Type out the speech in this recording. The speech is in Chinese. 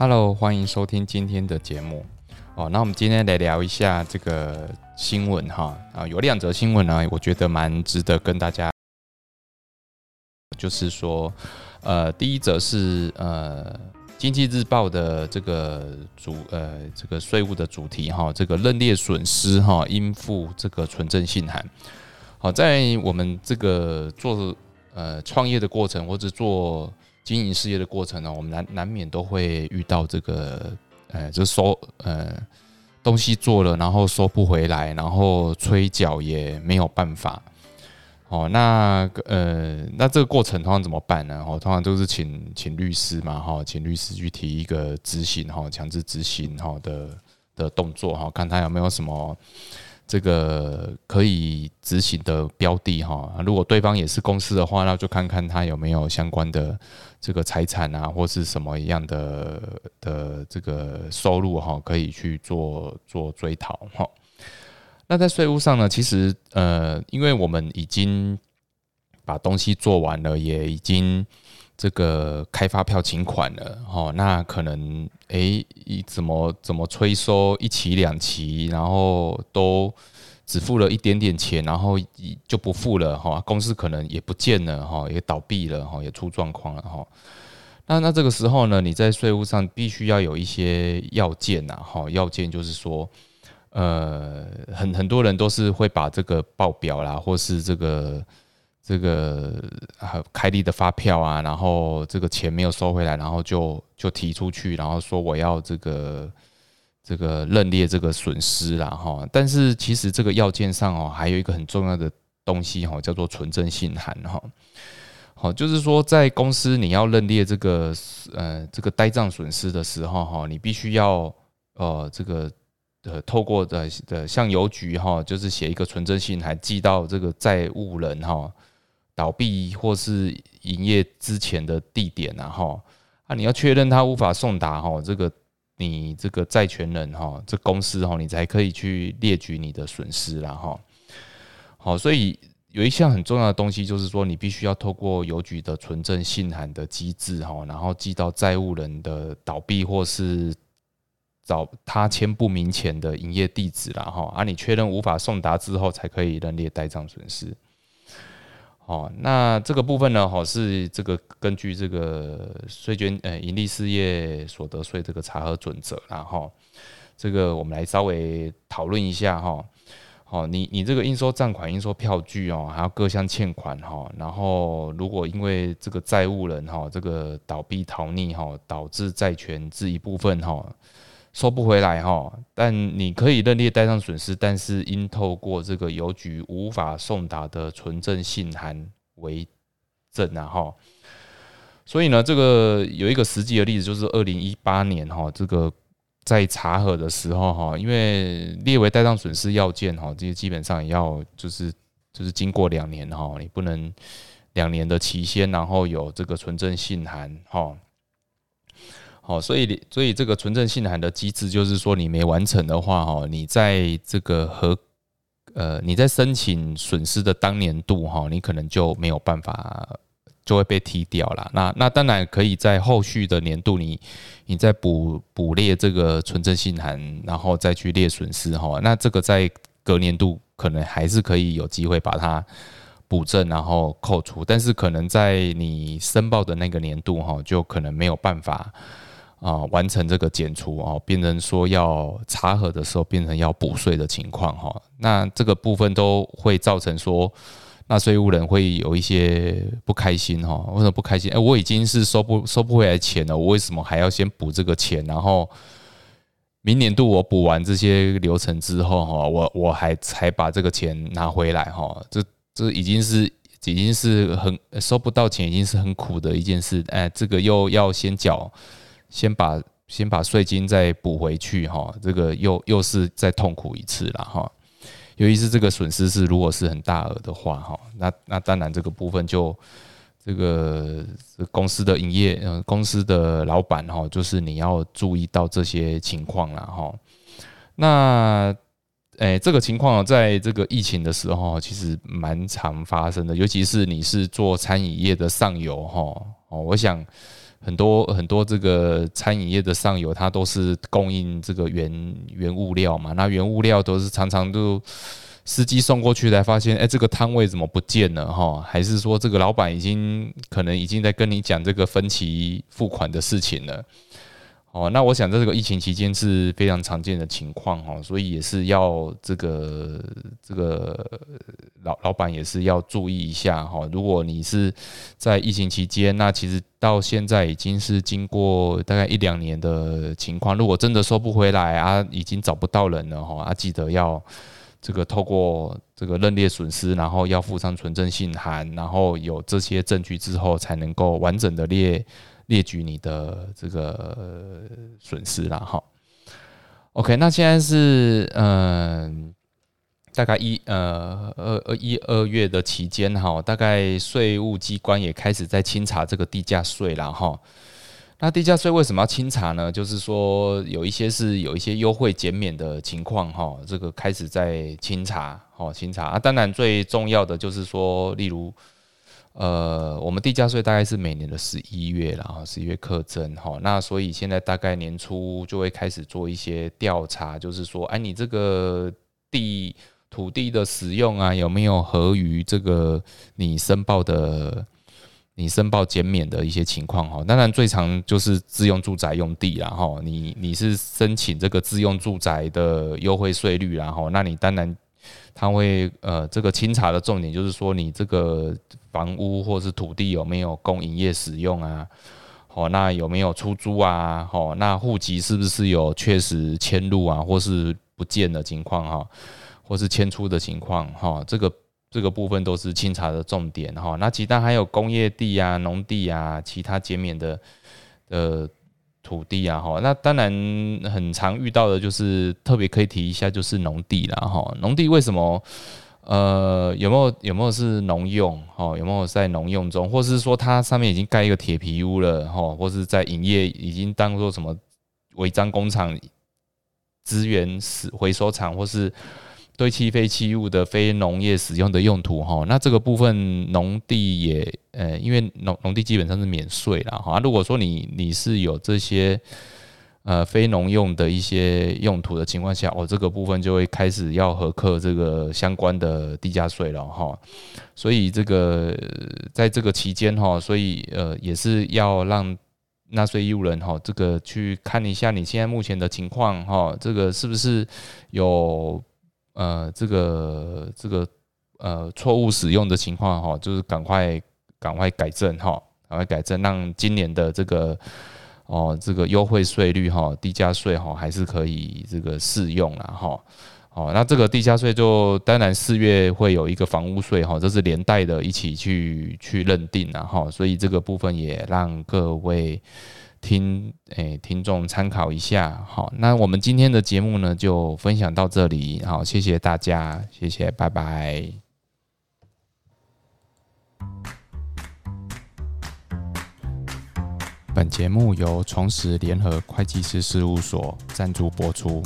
Hello，欢迎收听今天的节目。哦，那我们今天来聊一下这个新闻哈啊，有两则新闻呢，我觉得蛮值得跟大家，就是说，呃，第一则是呃。经济日报的这个主呃这个税务的主题哈，这个认列损失哈应付这个纯正信函。好，在我们这个做呃创业的过程或者做经营事业的过程呢，我们难难免都会遇到这个呃就是收呃东西做了，然后收不回来，然后催缴也没有办法。哦，那呃，那这个过程通常怎么办呢？哦，通常都是请请律师嘛，哈，请律师去提一个执行哈，强制执行哈的的动作哈，看他有没有什么这个可以执行的标的哈。如果对方也是公司的话，那就看看他有没有相关的这个财产啊，或是什么一样的的这个收入哈，可以去做做追讨哈。那在税务上呢？其实，呃，因为我们已经把东西做完了，也已经这个开发票请款了，哈，那可能，哎，怎么怎么催收一期两期，然后都只付了一点点钱，然后就不付了，哈，公司可能也不见了，哈，也倒闭了，哈，也出状况了，哈。那那这个时候呢，你在税务上必须要有一些要件呐，哈，要件就是说。呃，很很多人都是会把这个报表啦，或是这个这个开立的发票啊，然后这个钱没有收回来，然后就就提出去，然后说我要这个这个认列这个损失啦哈。但是其实这个要件上哦，还有一个很重要的东西哈，叫做纯正信函哈。好，就是说在公司你要认列这个呃这个呆账损失的时候哈，你必须要呃这个。呃，透过的的向邮局哈，就是写一个存证信，还寄到这个债务人哈倒闭或是营业之前的地点然后啊，你要确认他无法送达哈，这个你这个债权人哈，这公司哈，你才可以去列举你的损失然后好，所以有一项很重要的东西，就是说你必须要透过邮局的存证信函的机制哈，然后寄到债务人的倒闭或是。找他签不明钱的营业地址了哈，啊，你确认无法送达之后，才可以认列呆账损失。哦，那这个部分呢，哈，是这个根据这个税捐呃盈利事业所得税这个查核准则，然后这个我们来稍微讨论一下哈。好，你你这个应收账款、应收票据哦，还有各项欠款哈，然后如果因为这个债务人哈这个倒闭逃匿哈，导致债权这一部分哈。收不回来哈，但你可以认列带上损失，但是应透过这个邮局无法送达的存证信函为证啊哈。所以呢，这个有一个实际的例子，就是二零一八年哈，这个在查核的时候哈，因为列为带上损失要件哈，这些基本上也要就是就是经过两年哈，你不能两年的期限，然后有这个存证信函哈。哦，所以所以这个存证信函的机制就是说，你没完成的话，哈，你在这个和呃你在申请损失的当年度，哈，你可能就没有办法，就会被踢掉了。那那当然可以在后续的年度，你你再补补列这个存证信函，然后再去列损失，哈，那这个在隔年度可能还是可以有机会把它补正，然后扣除，但是可能在你申报的那个年度，哈，就可能没有办法。啊，完成这个减除哦，变成说要查核的时候变成要补税的情况哈，那这个部分都会造成说，纳税务人会有一些不开心哈。为什么不开心？哎，我已经是收不收不回来钱了，我为什么还要先补这个钱？然后明年度我补完这些流程之后哈，我我还才把这个钱拿回来哈，这这已经是已经是很收不到钱，已经是很苦的一件事。哎，这个又要先缴。先把先把税金再补回去哈，这个又又是再痛苦一次了哈。尤其是这个损失是如果是很大额的话哈，那那当然这个部分就这个公司的营业呃公司的老板哈，就是你要注意到这些情况了哈。那诶这个情况在这个疫情的时候其实蛮常发生的，尤其是你是做餐饮业的上游哈哦，我想。很多很多这个餐饮业的上游，它都是供应这个原原物料嘛，那原物料都是常常都司机送过去才发现，哎，这个摊位怎么不见了哈？还是说这个老板已经可能已经在跟你讲这个分期付款的事情了？哦，那我想在这个疫情期间是非常常见的情况哈，所以也是要这个这个老老板也是要注意一下哈。如果你是在疫情期间，那其实到现在已经是经过大概一两年的情况，如果真的收不回来啊，已经找不到人了哈，啊，记得要这个透过这个认列损失，然后要附上存证信函，然后有这些证据之后，才能够完整的列。列举你的这个损失了哈，OK，那现在是嗯，大概一呃二二一二月的期间哈，大概税务机关也开始在清查这个地价税了哈。那地价税为什么要清查呢？就是说有一些是有一些优惠减免的情况哈，这个开始在清查哦，清查啊。当然最重要的就是说，例如。呃，我们地价税大概是每年的十一月，然后十一月课征哈，那所以现在大概年初就会开始做一些调查，就是说，哎，你这个地土地的使用啊，有没有合于这个你申报的你申报减免的一些情况哈？当然，最常就是自用住宅用地然后你你是申请这个自用住宅的优惠税率然后，那你当然。他会呃，这个清查的重点就是说，你这个房屋或是土地有没有供营业使用啊？好，那有没有出租啊？好，那户籍是不是有确实迁入啊，或是不见的情况哈，或是迁出的情况哈？这个这个部分都是清查的重点哈。那其他还有工业地啊、农地啊，其他减免的呃。土地啊，哈，那当然很常遇到的就是特别可以提一下，就是农地了，哈。农地为什么？呃，有没有有没有是农用？哈，有没有在农用中，或是说它上面已经盖一个铁皮屋了，哈，或是在营业已经当做什么违章工厂、资源使回收厂，或是？堆砌废弃物的非农业使用的用途哈，那这个部分农地也呃，因为农农地基本上是免税了哈。如果说你你是有这些呃非农用的一些用途的情况下，哦，这个部分就会开始要核课这个相关的地价税了哈。所以这个在这个期间哈，所以呃也是要让纳税义务人哈，这个去看一下你现在目前的情况哈，这个是不是有。呃，这个这个呃错误使用的情况哈，就是赶快赶快改正哈，赶快改正，让今年的这个哦这个优惠税率哈，地价税哈还是可以这个适用了哈。哦，那这个地价税就当然四月会有一个房屋税哈，这是连带的一起去去认定了哈，所以这个部分也让各位。听，诶，听众参考一下，好，那我们今天的节目呢，就分享到这里，好，谢谢大家，谢谢，拜拜。本节目由重实联合会计师事务所赞助播出。